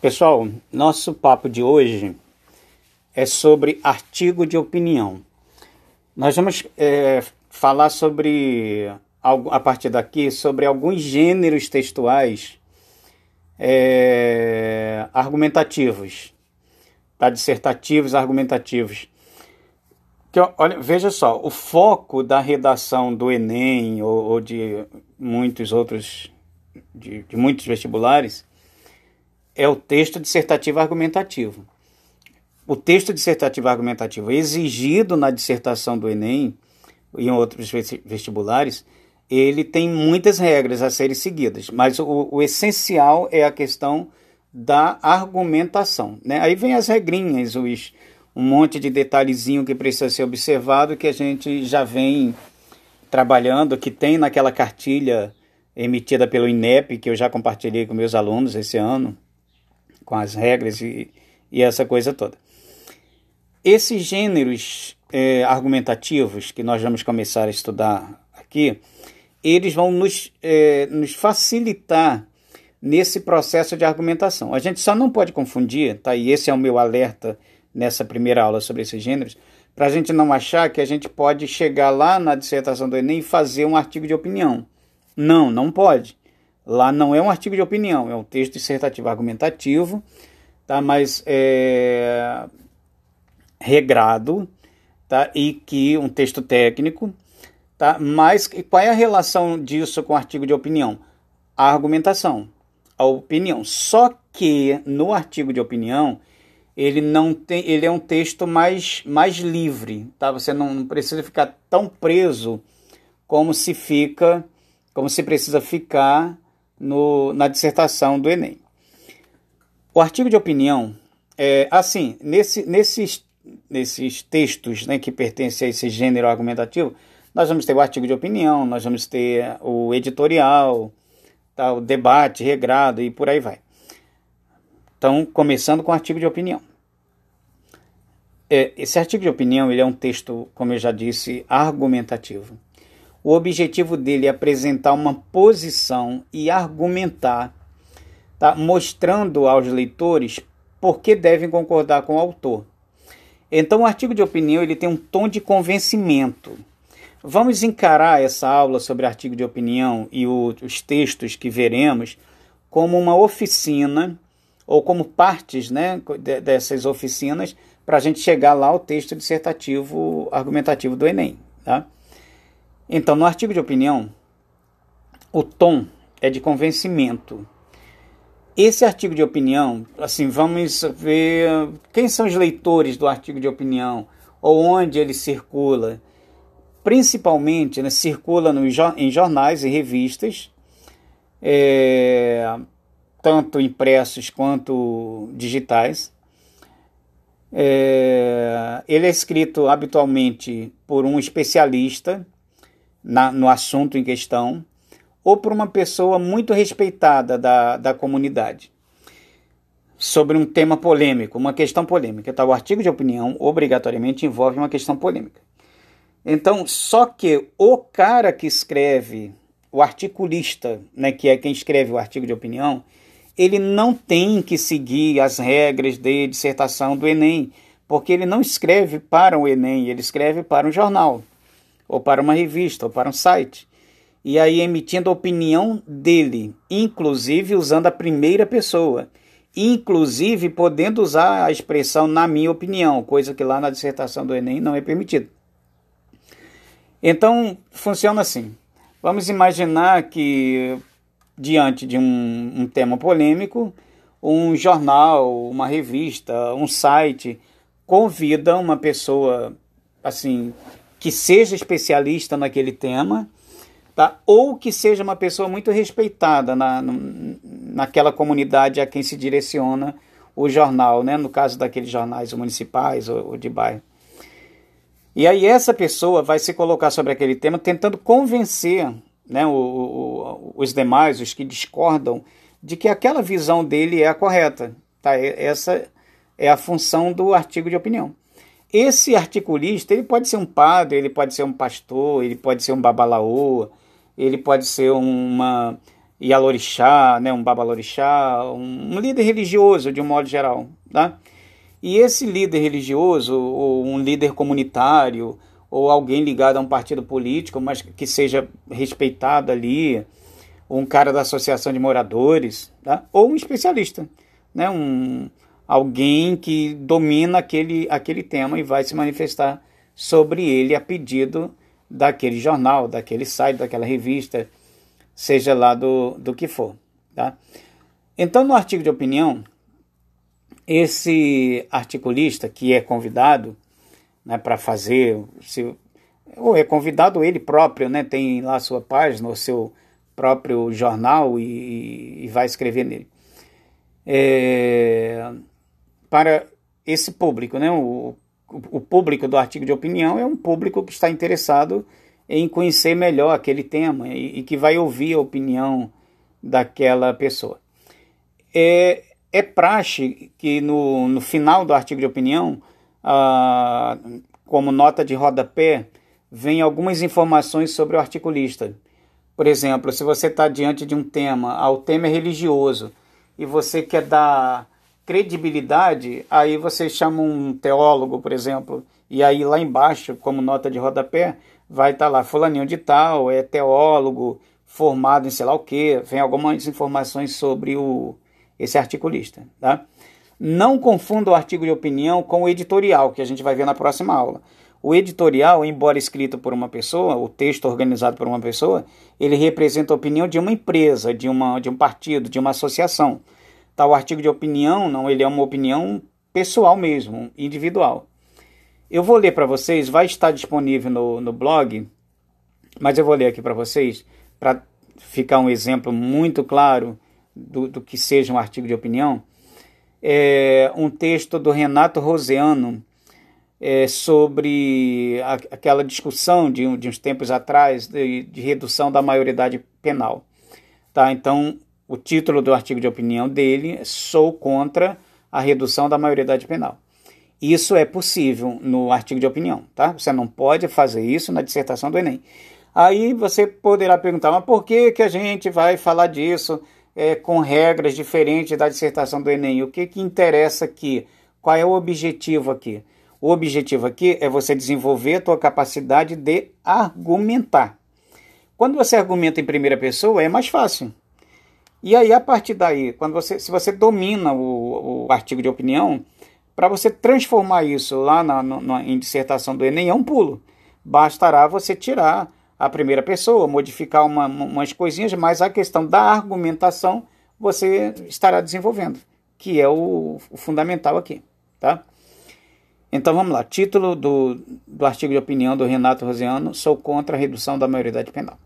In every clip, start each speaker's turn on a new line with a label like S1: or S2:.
S1: Pessoal, nosso papo de hoje é sobre artigo de opinião. Nós vamos é, falar sobre, a partir daqui, sobre alguns gêneros textuais é, argumentativos, tá? dissertativos argumentativos. Que, olha, veja só, o foco da redação do Enem ou, ou de muitos outros, de, de muitos vestibulares, é o texto dissertativo argumentativo. O texto dissertativo argumentativo exigido na dissertação do Enem e em outros vestibulares, ele tem muitas regras a serem seguidas, mas o, o essencial é a questão da argumentação. Né? Aí vem as regrinhas, os, um monte de detalhezinho que precisa ser observado que a gente já vem trabalhando, que tem naquela cartilha emitida pelo INEP, que eu já compartilhei com meus alunos esse ano, com as regras e, e essa coisa toda. Esses gêneros é, argumentativos que nós vamos começar a estudar aqui, eles vão nos, é, nos facilitar nesse processo de argumentação. A gente só não pode confundir, tá? e esse é o meu alerta nessa primeira aula sobre esses gêneros, para a gente não achar que a gente pode chegar lá na dissertação do Enem e fazer um artigo de opinião. Não, não pode. Lá não é um artigo de opinião, é um texto dissertativo argumentativo, tá? mas é regrado tá? e que um texto técnico Tá? Mas qual é a relação disso com o artigo de opinião? A argumentação, a opinião. Só que no artigo de opinião, ele não tem, ele é um texto mais, mais livre, tá? Você não precisa ficar tão preso como se fica, como se precisa ficar no, na dissertação do Enem. O artigo de opinião é assim, nesse, nesses, nesses textos né, que pertencem a esse gênero argumentativo, nós vamos ter o artigo de opinião, nós vamos ter o editorial, tá, o debate regrado e por aí vai. Então, começando com o artigo de opinião. É, esse artigo de opinião ele é um texto, como eu já disse, argumentativo. O objetivo dele é apresentar uma posição e argumentar, tá, mostrando aos leitores por que devem concordar com o autor. Então, o artigo de opinião ele tem um tom de convencimento. Vamos encarar essa aula sobre artigo de opinião e o, os textos que veremos como uma oficina ou como partes né, dessas oficinas para a gente chegar lá ao texto dissertativo argumentativo do Enem. Tá? Então, no artigo de opinião, o tom é de convencimento. Esse artigo de opinião, assim, vamos ver quem são os leitores do artigo de opinião ou onde ele circula principalmente né, circula no, em jornais e revistas, é, tanto impressos quanto digitais. É, ele é escrito habitualmente por um especialista na, no assunto em questão ou por uma pessoa muito respeitada da, da comunidade sobre um tema polêmico, uma questão polêmica. Tá? O artigo de opinião obrigatoriamente envolve uma questão polêmica. Então, só que o cara que escreve, o articulista, né, que é quem escreve o artigo de opinião, ele não tem que seguir as regras de dissertação do Enem, porque ele não escreve para o Enem, ele escreve para um jornal, ou para uma revista, ou para um site. E aí emitindo a opinião dele, inclusive usando a primeira pessoa, inclusive podendo usar a expressão na minha opinião, coisa que lá na dissertação do Enem não é permitido. Então, funciona assim. Vamos imaginar que, diante de um, um tema polêmico, um jornal, uma revista, um site convida uma pessoa assim que seja especialista naquele tema, tá? ou que seja uma pessoa muito respeitada na, naquela comunidade a quem se direciona o jornal, né? no caso daqueles jornais municipais ou, ou de bairro. E aí essa pessoa vai se colocar sobre aquele tema tentando convencer né, o, o, os demais, os que discordam, de que aquela visão dele é a correta. Tá? Essa é a função do artigo de opinião. Esse articulista ele pode ser um padre, ele pode ser um pastor, ele pode ser um babalaô, ele pode ser uma Yalorixá, né, um babalorixá, um, líder religioso de um modo geral, tá? E esse líder religioso, ou um líder comunitário, ou alguém ligado a um partido político, mas que seja respeitado ali, ou um cara da associação de moradores, tá? ou um especialista, né? um, alguém que domina aquele, aquele tema e vai se manifestar sobre ele a pedido daquele jornal, daquele site, daquela revista, seja lá do, do que for. Tá? Então, no artigo de opinião, esse articulista que é convidado né, para fazer, se, ou é convidado ele próprio, né, tem lá sua página, o seu próprio jornal e, e vai escrever nele. É, para esse público, né, o, o público do artigo de opinião é um público que está interessado em conhecer melhor aquele tema e, e que vai ouvir a opinião daquela pessoa. É, é praxe que no, no final do artigo de opinião, ah, como nota de rodapé, vem algumas informações sobre o articulista. Por exemplo, se você está diante de um tema, ah, o tema é religioso, e você quer dar credibilidade, aí você chama um teólogo, por exemplo, e aí lá embaixo, como nota de rodapé, vai estar tá lá, fulaninho de tal, é teólogo, formado em sei lá o que, vem algumas informações sobre o, esse articulista. Tá? Não confunda o artigo de opinião com o editorial, que a gente vai ver na próxima aula. O editorial, embora escrito por uma pessoa, o texto organizado por uma pessoa, ele representa a opinião de uma empresa, de, uma, de um partido, de uma associação. Tá, o artigo de opinião, não, ele é uma opinião pessoal mesmo, individual. Eu vou ler para vocês, vai estar disponível no, no blog, mas eu vou ler aqui para vocês, para ficar um exemplo muito claro do, do, que seja um artigo de opinião. É um texto do Renato Roseano é, sobre a, aquela discussão de, de, uns tempos atrás de, de redução da maioridade penal. Tá? Então, o título do artigo de opinião dele é Sou contra a redução da maioridade penal. Isso é possível no artigo de opinião, tá? Você não pode fazer isso na dissertação do Enem. Aí você poderá perguntar, mas por que, que a gente vai falar disso é, com regras diferentes da dissertação do Enem? O que, que interessa aqui? Qual é o objetivo aqui? O objetivo aqui é você desenvolver a tua capacidade de argumentar. Quando você argumenta em primeira pessoa, é mais fácil. E aí, a partir daí, quando você, se você domina o, o artigo de opinião, para você transformar isso lá na, na, em dissertação do Enem é um pulo. Bastará você tirar a primeira pessoa, modificar uma, umas coisinhas, mas a questão da argumentação você estará desenvolvendo, que é o, o fundamental aqui. Tá? Então vamos lá. Título do, do artigo de opinião do Renato Rosiano: Sou contra a redução da maioridade penal.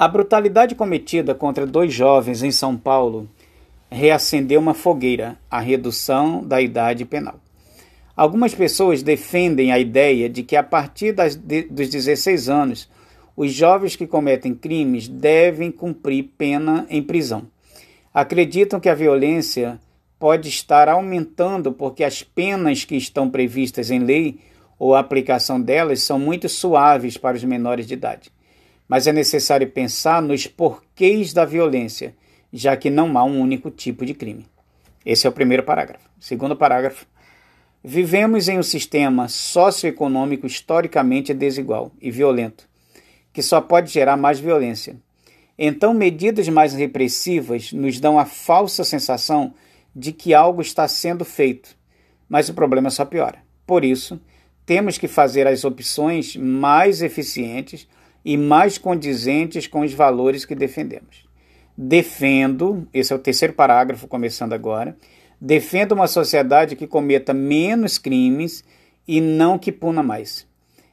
S1: A brutalidade cometida contra dois jovens em São Paulo reacender uma fogueira, a redução da idade penal. Algumas pessoas defendem a ideia de que a partir das, de, dos 16 anos, os jovens que cometem crimes devem cumprir pena em prisão. Acreditam que a violência pode estar aumentando porque as penas que estão previstas em lei ou a aplicação delas são muito suaves para os menores de idade. Mas é necessário pensar nos porquês da violência já que não há um único tipo de crime. Esse é o primeiro parágrafo. Segundo parágrafo. Vivemos em um sistema socioeconômico historicamente desigual e violento, que só pode gerar mais violência. Então, medidas mais repressivas nos dão a falsa sensação de que algo está sendo feito, mas o problema só piora. Por isso, temos que fazer as opções mais eficientes e mais condizentes com os valores que defendemos. Defendo, esse é o terceiro parágrafo, começando agora. Defendo uma sociedade que cometa menos crimes e não que puna mais.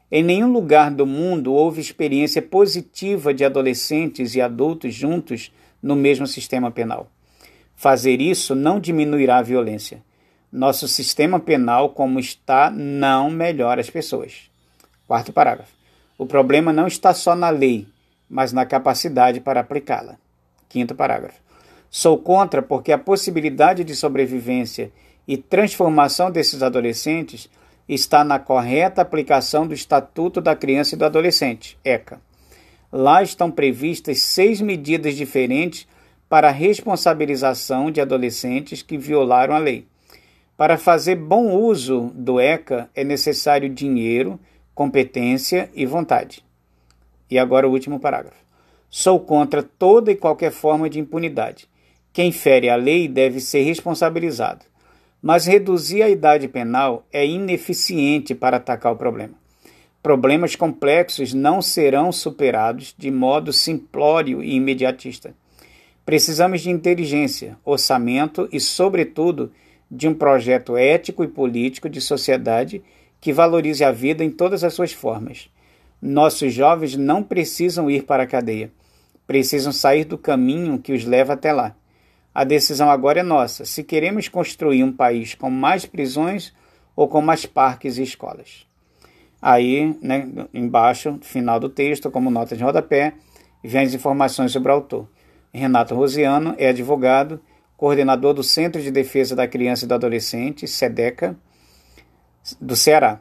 S1: Em nenhum lugar do mundo houve experiência positiva de adolescentes e adultos juntos no mesmo sistema penal. Fazer isso não diminuirá a violência. Nosso sistema penal, como está, não melhora as pessoas. Quarto parágrafo. O problema não está só na lei, mas na capacidade para aplicá-la. Quinto parágrafo. Sou contra porque a possibilidade de sobrevivência e transformação desses adolescentes está na correta aplicação do Estatuto da Criança e do Adolescente, ECA. Lá estão previstas seis medidas diferentes para a responsabilização de adolescentes que violaram a lei. Para fazer bom uso do ECA é necessário dinheiro, competência e vontade. E agora o último parágrafo. Sou contra toda e qualquer forma de impunidade. Quem fere a lei deve ser responsabilizado. Mas reduzir a idade penal é ineficiente para atacar o problema. Problemas complexos não serão superados de modo simplório e imediatista. Precisamos de inteligência, orçamento e, sobretudo, de um projeto ético e político de sociedade que valorize a vida em todas as suas formas. Nossos jovens não precisam ir para a cadeia, precisam sair do caminho que os leva até lá. A decisão agora é nossa: se queremos construir um país com mais prisões ou com mais parques e escolas. Aí, né, embaixo, final do texto, como nota de rodapé, vem as informações sobre o autor. Renato Rosiano é advogado, coordenador do Centro de Defesa da Criança e do Adolescente, SEDECA, do Ceará,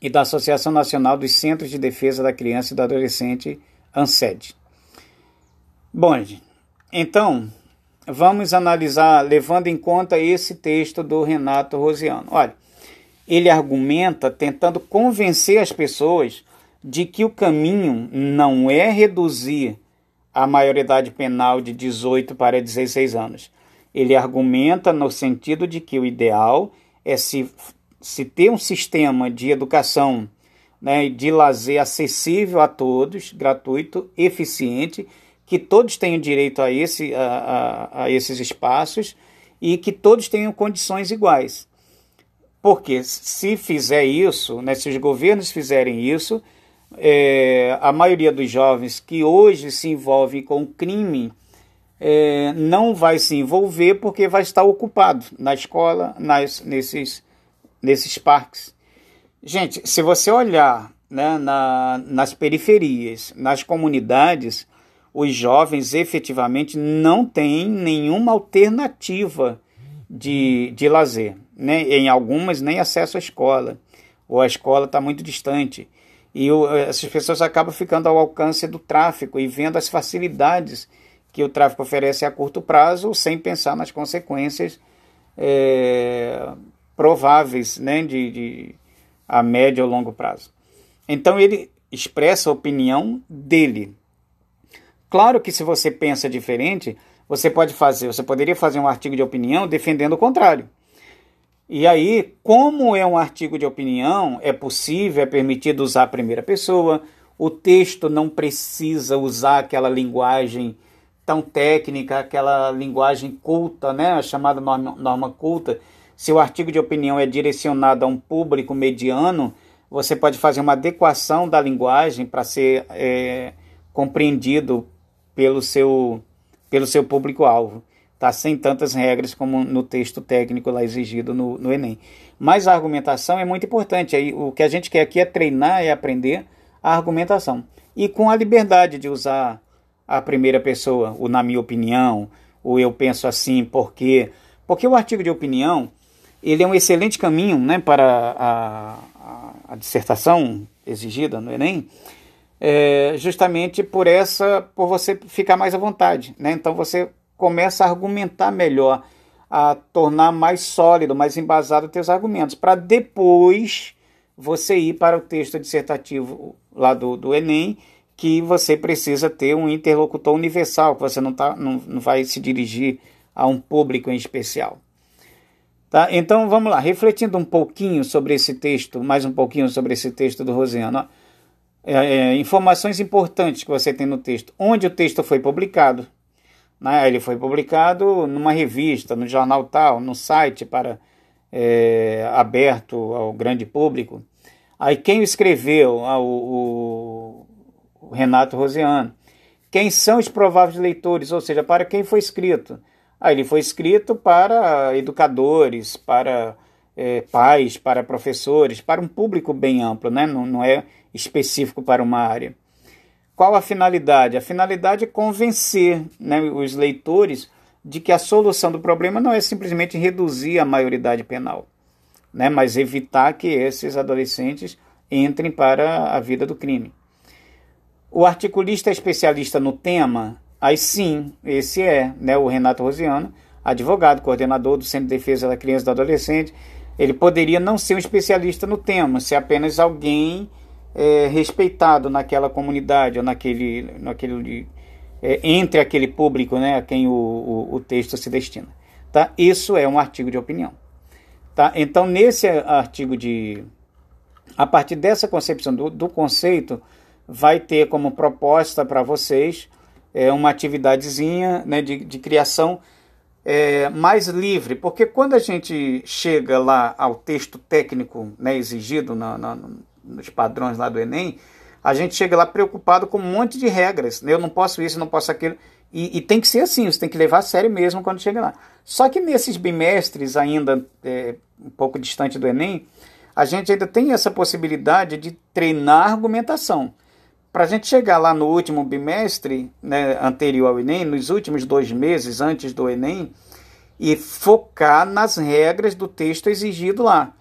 S1: e da Associação Nacional dos Centros de Defesa da Criança e do Adolescente, ANSED. Bom, então, vamos analisar, levando em conta esse texto do Renato Rosiano. Olha, ele argumenta tentando convencer as pessoas de que o caminho não é reduzir a maioridade penal de 18 para 16 anos. Ele argumenta no sentido de que o ideal é se, se ter um sistema de educação né, de lazer acessível a todos, gratuito, eficiente, que todos tenham direito a, esse, a, a, a esses espaços e que todos tenham condições iguais. Porque se fizer isso, né, se os governos fizerem isso, é, a maioria dos jovens que hoje se envolvem com crime é, não vai se envolver porque vai estar ocupado na escola, nas, nesses, nesses parques. Gente, se você olhar né, na, nas periferias, nas comunidades, os jovens efetivamente não têm nenhuma alternativa de, de lazer né, em algumas nem acesso à escola, ou a escola está muito distante. E o, essas pessoas acabam ficando ao alcance do tráfico e vendo as facilidades que o tráfico oferece a curto prazo, sem pensar nas consequências é, prováveis né, de, de a médio ou longo prazo. Então ele expressa a opinião dele. Claro que se você pensa diferente, você pode fazer, você poderia fazer um artigo de opinião defendendo o contrário. E aí, como é um artigo de opinião, é possível, é permitido usar a primeira pessoa, o texto não precisa usar aquela linguagem tão técnica, aquela linguagem culta, né, a chamada norma, norma culta. Se o artigo de opinião é direcionado a um público mediano, você pode fazer uma adequação da linguagem para ser é, compreendido pelo seu, pelo seu público-alvo tá? sem tantas regras como no texto técnico lá exigido no, no Enem. Mas a argumentação é muito importante. Aí, o que a gente quer aqui é treinar e aprender a argumentação. E com a liberdade de usar a primeira pessoa, o na minha opinião, o eu penso assim, porque porque o artigo de opinião ele é um excelente caminho né, para a, a, a dissertação exigida no Enem, é, justamente por essa, por você ficar mais à vontade. Né? Então você começa a argumentar melhor, a tornar mais sólido, mais embasado os teus argumentos, para depois você ir para o texto dissertativo lá do, do Enem, que você precisa ter um interlocutor universal, que você não, tá, não, não vai se dirigir a um público em especial. Tá? Então vamos lá, refletindo um pouquinho sobre esse texto, mais um pouquinho sobre esse texto do Rosiano. É, é, informações importantes que você tem no texto. Onde o texto foi publicado, né? Ele foi publicado numa revista, no jornal tal, no site para é, aberto ao grande público. Aí quem o escreveu? Ah, o, o, Renato Rosiano. Quem são os prováveis leitores? Ou seja, para quem foi escrito? Aí ele foi escrito para educadores, para é, pais, para professores, para um público bem amplo, né? não, não é específico para uma área. Qual a finalidade? A finalidade é convencer né, os leitores de que a solução do problema não é simplesmente reduzir a maioridade penal, né, mas evitar que esses adolescentes entrem para a vida do crime. O articulista especialista no tema? Aí sim, esse é, né, o Renato Rosiano, advogado, coordenador do Centro de Defesa da Criança e do Adolescente. Ele poderia não ser um especialista no tema, ser apenas alguém é, respeitado naquela comunidade ou naquele, naquele é, entre aquele público né, a quem o, o, o, texto se destina. Tá? Isso é um artigo de opinião. Tá? Então, nesse artigo de. A partir dessa concepção do, do conceito, vai ter como proposta para vocês é, uma atividadezinha né, de, de criação é, mais livre, porque quando a gente chega lá ao texto técnico né, exigido na, na, nos padrões lá do Enem, a gente chega lá preocupado com um monte de regras. Né? Eu não posso isso, não posso aquilo. E, e, tem que ser assim, você tem que levar a sério mesmo quando chega lá. Só que nesses bimestres, ainda é, um pouco distante do Enem, a gente ainda tem essa possibilidade de treinar argumentação para a gente chegar lá no último bimestre, né, anterior ao Enem, nos últimos dois meses antes do Enem, e focar nas regras do texto exigido lá.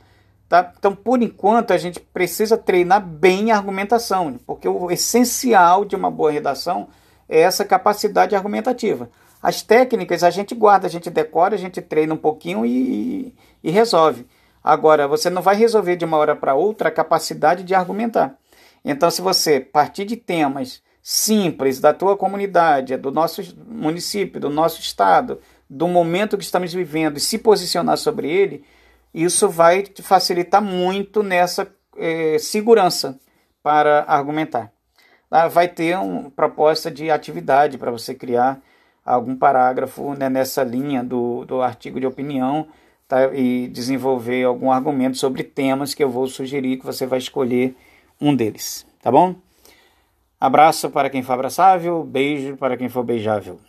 S1: Tá? Então, por enquanto, a gente precisa treinar bem a argumentação, porque o essencial de uma boa redação é essa capacidade argumentativa. As técnicas a gente guarda, a gente decora, a gente treina um pouquinho e, e resolve. Agora, você não vai resolver de uma hora para outra a capacidade de argumentar. Então, se você partir de temas simples da tua comunidade, do nosso município, do nosso estado, do momento que estamos vivendo e se posicionar sobre ele, isso vai te facilitar muito nessa eh, segurança para argumentar. Ah, vai ter uma proposta de atividade para você criar algum parágrafo né, nessa linha do, do artigo de opinião tá, e desenvolver algum argumento sobre temas que eu vou sugerir que você vai escolher um deles, tá bom? Abraço para quem for abraçável, beijo para quem for beijável.